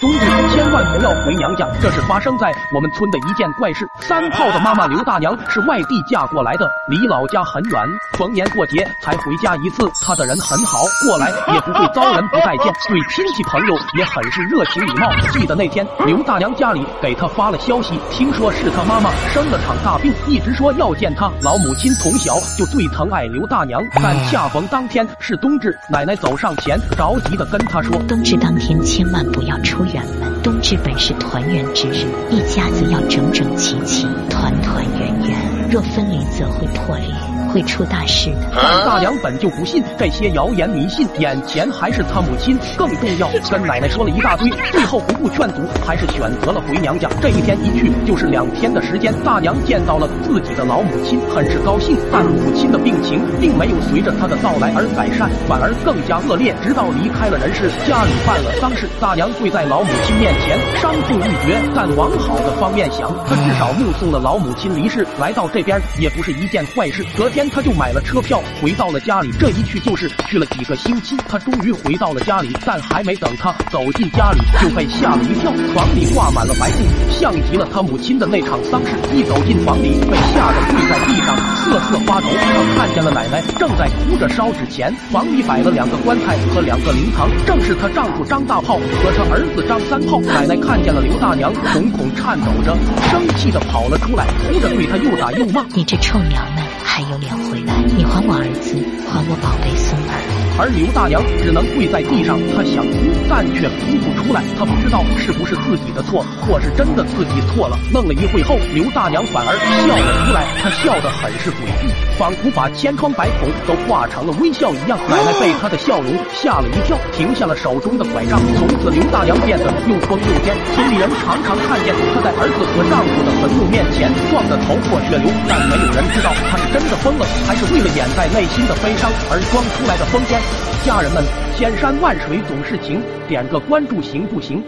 冬日不要回娘家，这是发生在我们村的一件怪事。三炮的妈妈刘大娘是外地嫁过来的，离老家很远，逢年过节才回家一次。她的人很好，过来也不会遭人不待见，对亲戚朋友也很是热情礼貌。记得那天刘大娘家里给她发了消息，听说是她妈妈生了场大病，一直说要见她。老母亲从小就最疼爱刘大娘，但恰逢当天是冬至，奶奶走上前着急的跟她说：冬至当天千万不要出。远门，这本是团圆之日，一家子要整整齐齐，团团圆圆。若分离，则会破裂。会出大事的。但大娘本就不信这些谣言迷信，眼前还是她母亲更重要。跟奶奶说了一大堆，最后不顾劝阻，还是选择了回娘家。这一天一去就是两天的时间。大娘见到了自己的老母亲，很是高兴。但母亲的病情并没有随着她的到来而改善，反而更加恶劣。直到离开了人世，家里办了丧事，大娘跪在老母亲面前，伤痛欲绝。但往好的方面想，她至少目送了老母亲离世，来到这边也不是一件坏事。隔天。天，他就买了车票，回到了家里。这一去就是去了几个星期。他终于回到了家里，但还没等他走进家里，就被吓了一跳。房里挂满了白布，像极了他母亲的那场丧事。一走进房里，被吓得跪在地上，瑟瑟发抖。他看见了奶奶正在哭着烧纸钱，房里摆了两个棺材和两个灵堂，正是她丈夫张大炮和他儿子张三炮。奶奶看见了刘大娘，瞳孔颤抖着，生气的跑了出来，哭着对他又打又骂：“你这臭娘们！”还有脸回来？你还我儿子，还我宝贝孙儿！而刘大娘只能跪在地上，她想哭，但却哭不出来。她不知道是不是自己的错，或是真的自己错了。愣了一会后，刘大娘反而笑了出来，她笑得很是诡异，仿佛把千疮百孔都化成了微笑一样。奶奶被她的笑容吓了一跳，停下了手中的拐杖。从此，刘大娘变得又疯又癫。村里人常常看见她在儿子和丈夫的坟墓面前撞得头破血流，但没有人知道她是真的疯了，还是为了掩盖内心的悲伤而装出来的疯癫。家人们，千山万水总是情，点个关注行不行？